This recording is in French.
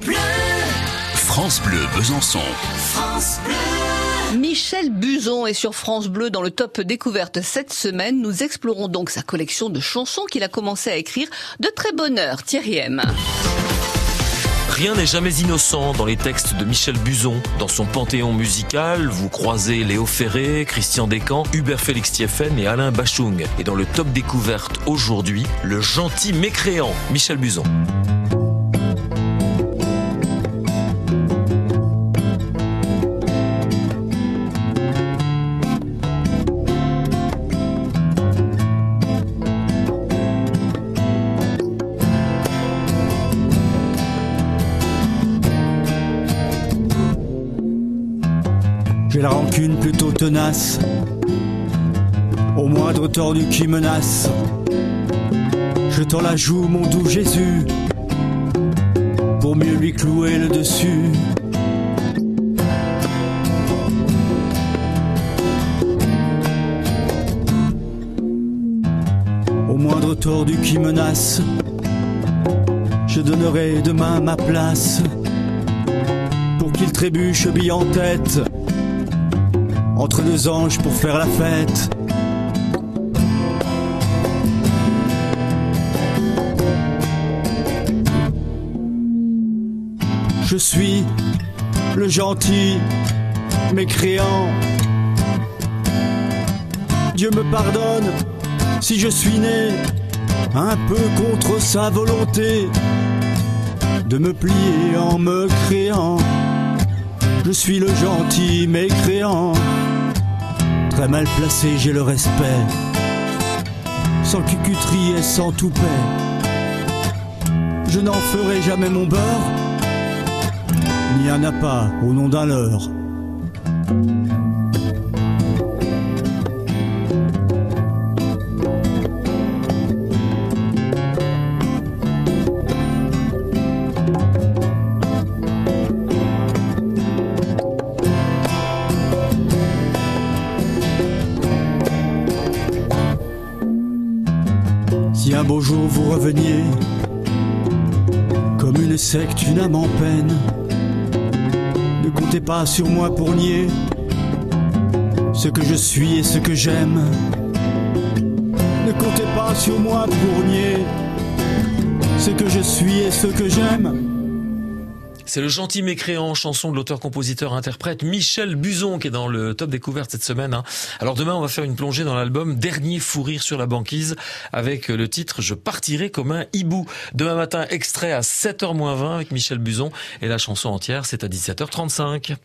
Bleu France Bleu Besançon. France Bleu. Michel Buzon est sur France Bleu dans le top découverte cette semaine. Nous explorons donc sa collection de chansons qu'il a commencé à écrire de très bonne heure. Thierry M. Rien n'est jamais innocent dans les textes de Michel Buzon. Dans son panthéon musical, vous croisez Léo Ferré, Christian Descamps, Hubert Félix Thieffen et Alain Bachung. Et dans le top découverte aujourd'hui, le gentil mécréant Michel Buzon. J'ai la rancune plutôt tenace, au moindre tordu qui menace. Je tends la joue, mon doux Jésus, pour mieux lui clouer le dessus. Au moindre tordu qui menace, je donnerai demain ma place pour qu'il trébuche bille en tête entre deux anges pour faire la fête. Je suis le gentil mécréant. Dieu me pardonne si je suis né un peu contre sa volonté de me plier en me créant. Je suis le gentil mécréant. Très mal placé, j'ai le respect. Sans cucuterie et sans toupet. Je n'en ferai jamais mon beurre, ni un appât au nom d'un leurre. Si un beau jour vous reveniez, comme une secte, une âme en peine, ne comptez pas sur moi pour nier ce que je suis et ce que j'aime. Ne comptez pas sur moi pour nier ce que je suis et ce que j'aime. C'est le gentil mécréant, chanson de l'auteur-compositeur-interprète Michel Buzon qui est dans le top découverte cette semaine. Hein. Alors demain, on va faire une plongée dans l'album Dernier fou rire sur la banquise avec le titre Je partirai comme un hibou. Demain matin, extrait à 7h20 avec Michel Buzon et la chanson entière, c'est à 17h35.